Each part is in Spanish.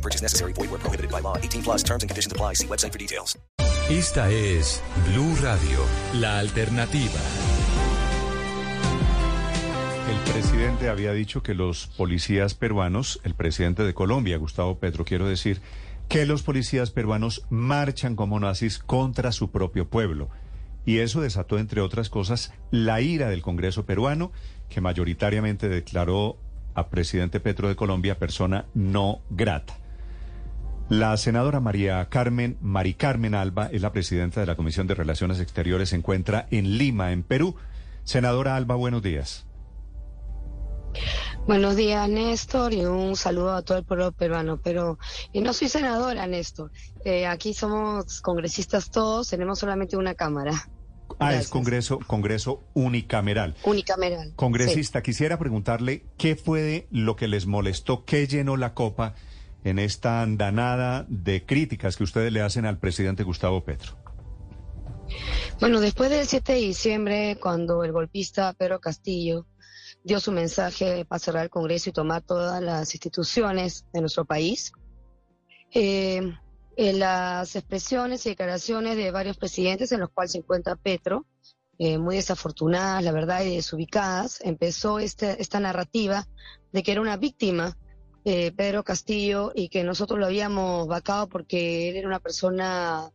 No purchase necessary. Void where prohibited by law. 18 plus terms and conditions apply. See website for details. Esta es Blue Radio, la alternativa. El presidente había dicho que los policías peruanos, el presidente de Colombia, Gustavo Petro, quiero decir, que los policías peruanos marchan como nazis contra su propio pueblo. Y eso desató, entre otras cosas, la ira del Congreso peruano, que mayoritariamente declaró a presidente Petro de Colombia persona no grata. La senadora María Carmen, Mari Carmen Alba, es la presidenta de la Comisión de Relaciones Exteriores, se encuentra en Lima, en Perú. Senadora Alba, buenos días. Buenos días, Néstor, y un saludo a todo el pueblo peruano. Pero y no soy senadora, Néstor. Eh, aquí somos congresistas todos, tenemos solamente una cámara. Ah, es. Congreso, Congreso unicameral. Unicameral. Congresista, quisiera preguntarle qué fue lo que les molestó, qué llenó la copa en esta andanada de críticas que ustedes le hacen al presidente Gustavo Petro. Bueno, después del 7 de diciembre, cuando el golpista Pedro Castillo dio su mensaje para cerrar el Congreso y tomar todas las instituciones de nuestro país, eh, en las expresiones y declaraciones de varios presidentes, en los cuales se encuentra Petro, eh, muy desafortunadas, la verdad, y desubicadas, empezó este, esta narrativa de que era una víctima eh, Pedro Castillo y que nosotros lo habíamos vacado porque él era una persona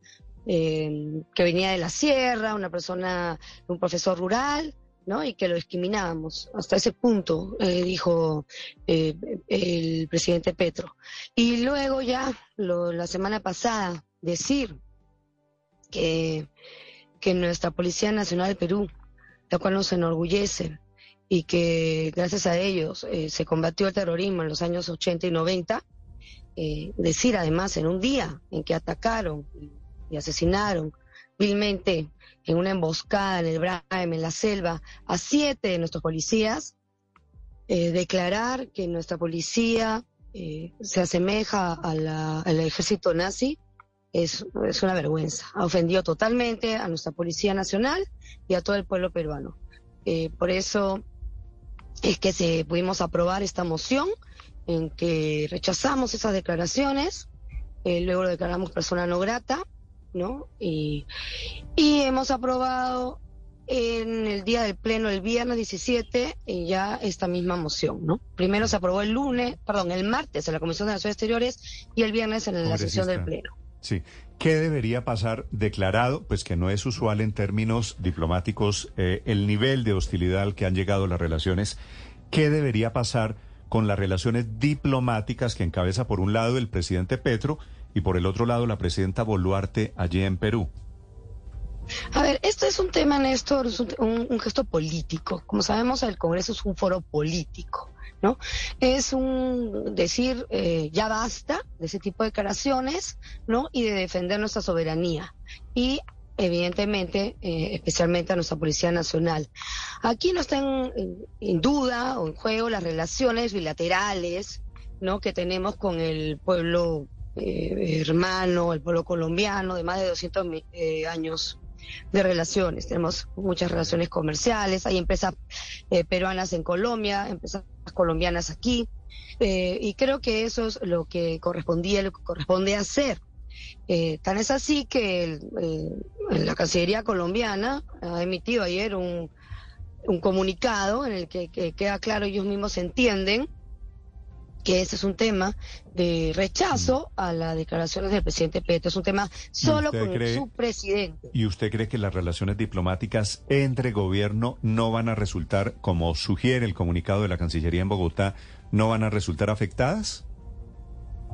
eh, que venía de la sierra, una persona, un profesor rural, ¿no? Y que lo discriminábamos. Hasta ese punto, eh, dijo eh, el presidente Petro. Y luego ya, lo- la semana pasada, decir que, que nuestra Policía Nacional del Perú, la cual nos enorgullece, y que gracias a ellos eh, se combatió el terrorismo en los años 80 y 90, eh, decir además en un día en que atacaron y, asesinaron vilmente en una emboscada en el Braem, en la selva, a siete de nuestros policías, eh, declarar que nuestra policía se asemeja a la- al ejército nazi es, es una vergüenza. Ha ofendido totalmente a nuestra Policía Nacional y a todo el pueblo peruano. Por eso es que se pudimos aprobar esta moción en que rechazamos esas declaraciones, eh, luego lo declaramos persona no grata, ¿no? Y, y hemos aprobado en el día del pleno, el viernes 17, eh, ya esta misma moción, ¿no? Primero se aprobó el lunes, perdón, el martes en la Comisión de Relaciones Exteriores y el viernes en la sesión del pleno. Sí. ¿Qué debería pasar declarado? Pues que no es usual en términos diplomáticos eh, el nivel de hostilidad al que han llegado las relaciones. ¿Qué debería pasar con las relaciones diplomáticas que encabeza por un lado el presidente Petro y por el otro lado la presidenta Boluarte allí en Perú? A ver, esto es un tema, Néstor, es un, un- gesto político. Como sabemos, el Congreso es un foro político, Es un decir, eh, ya basta de ese tipo de declaraciones, ¿no? Y de defender nuestra soberanía. Y, evidentemente, eh, especialmente a nuestra Policía Nacional. Aquí no están en, duda o en juego las relaciones bilaterales, ¿no? Que tenemos con el pueblo eh, hermano, el pueblo colombiano, de más de 200 mi- eh, años de relaciones. Tenemos muchas relaciones comerciales, hay empresas eh, peruanas en Colombia, empresas colombianas aquí, eh, y creo que eso es lo que correspondía, lo que corresponde hacer. Eh, tan es así que el- eh, la Cancillería colombiana ha emitido ayer un, un comunicado en el que, que queda claro, ellos mismos entienden que ese es un tema de rechazo a las declaraciones del presidente Petro, es un tema solo ¿Usted con cree- su presidente. ¿Y usted cree que las relaciones diplomáticas entre gobierno no van a resultar, como sugiere el comunicado de la Cancillería en Bogotá, no van a resultar afectadas?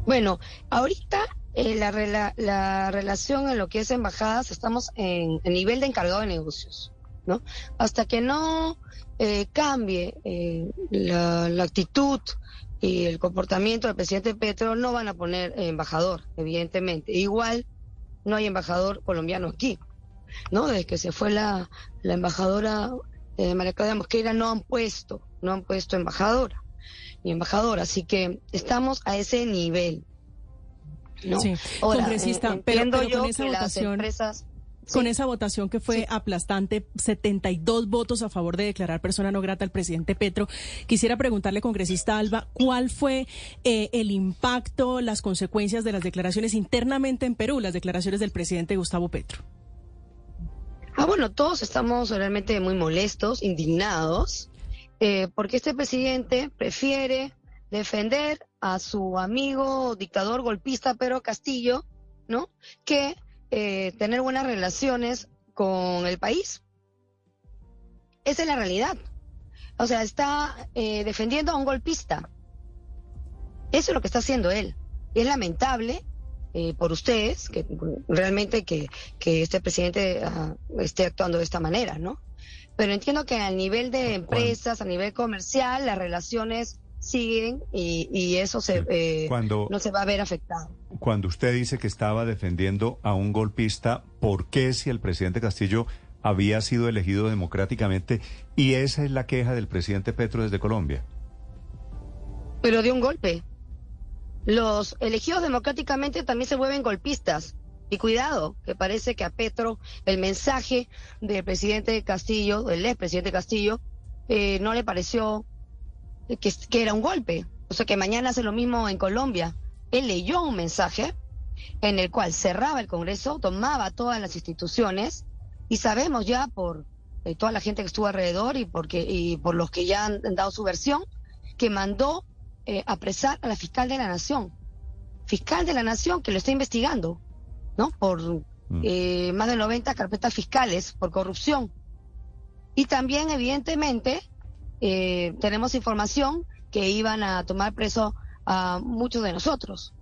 Bueno, ahorita eh, la, la relación en lo que es embajadas, estamos en el nivel de encargado de negocios, ¿no? Hasta que no eh, cambie eh, la, la actitud y el comportamiento del presidente Petro, no van a poner embajador, evidentemente. Igual no hay embajador colombiano aquí, ¿no? Desde que se fue la, la embajadora eh, María Claudia Mosquera no han puesto, no han puesto embajadora, ni embajadora, así que estamos a ese nivel. ¿no? Sí, Ahora, congresista, eh, pero- pero con yo esa que las votación- Con esa votación que fue Sí. aplastante, 72 votos a favor de declarar persona no grata al presidente Petro, quisiera preguntarle, congresista Alba, ¿cuál fue eh, el impacto, las consecuencias de las declaraciones internamente en Perú, las declaraciones del presidente Gustavo Petro? Ah, bueno, todos estamos realmente muy molestos, indignados, eh, porque este presidente prefiere defender a su amigo dictador golpista Pedro Castillo, ¿no? Que eh, tener buenas relaciones con el país. Esa es la realidad. O sea, está eh, defendiendo a un golpista. Eso es lo que está haciendo él. Y es lamentable eh, por ustedes que realmente que, que este presidente ah, esté actuando de esta manera, ¿no? Pero entiendo que a nivel de empresas, a nivel comercial, las relaciones siguen y, y eso se, eh, Cuando, no se va a ver afectado. cuando usted dice que estaba defendiendo a un golpista, ¿por qué si el presidente Castillo había sido elegido democráticamente? Y esa es la queja del presidente Petro desde Colombia. Pero de un golpe. Los elegidos democráticamente también se vuelven golpistas. Y cuidado, que parece que a Petro el mensaje del presidente Castillo, del expresidente Castillo, eh, no le pareció que, que era un golpe. O sea que mañana hace lo mismo en Colombia. Él leyó un mensaje en el cual cerraba el Congreso, tomaba todas las instituciones y sabemos ya por eh, toda la gente que estuvo alrededor y, porque, y por los que ya han dado su versión, que mandó eh, apresar a la fiscal de la nación. Fiscal de la nación que lo está investigando, ¿no? Por eh, más de 90 carpetas fiscales por corrupción. Y también, evidentemente, eh, tenemos información que iban a tomar preso a muchos de nosotros.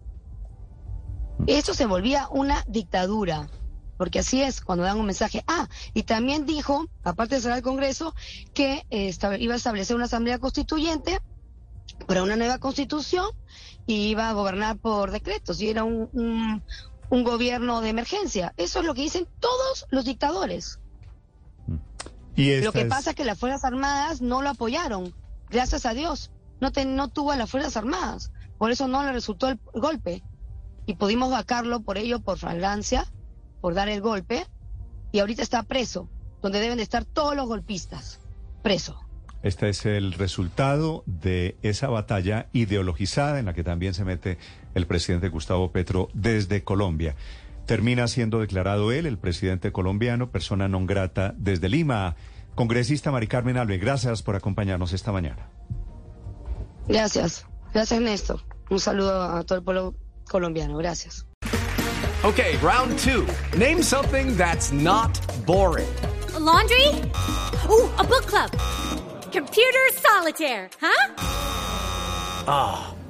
Eso se volvía una dictadura, porque así es cuando dan un mensaje. Ah, y también dijo, aparte de cerrar el Congreso, que eh, iba a establecer una asamblea constituyente para una nueva constitución y iba a gobernar por decretos y era un, un gobierno de emergencia. Eso es lo que dicen todos los dictadores. Y Lo que es- pasa es que las Fuerzas Armadas no lo apoyaron, gracias a Dios. No, te- no tuvo a las Fuerzas Armadas, por eso no le resultó el golpe. Y pudimos vacarlo por ello, por flagrancia, por dar el golpe. Y ahorita está preso, donde deben de estar todos los golpistas. Preso. Este es el resultado de esa batalla ideologizada en la que también se mete el presidente Gustavo Petro desde Colombia. Termina siendo declarado él, el presidente colombiano, persona non grata desde Lima. Congresista Mari Carmen Alve, gracias por acompañarnos esta mañana. Gracias. Gracias, Néstor. Un saludo a todo el pueblo colombiano. Gracias. Okay, round two. Name something that's not boring. A laundry? Ooh, a book club. Computer solitaire, huh?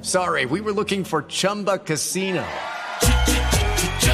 Sorry, we were looking for Chumba Casino.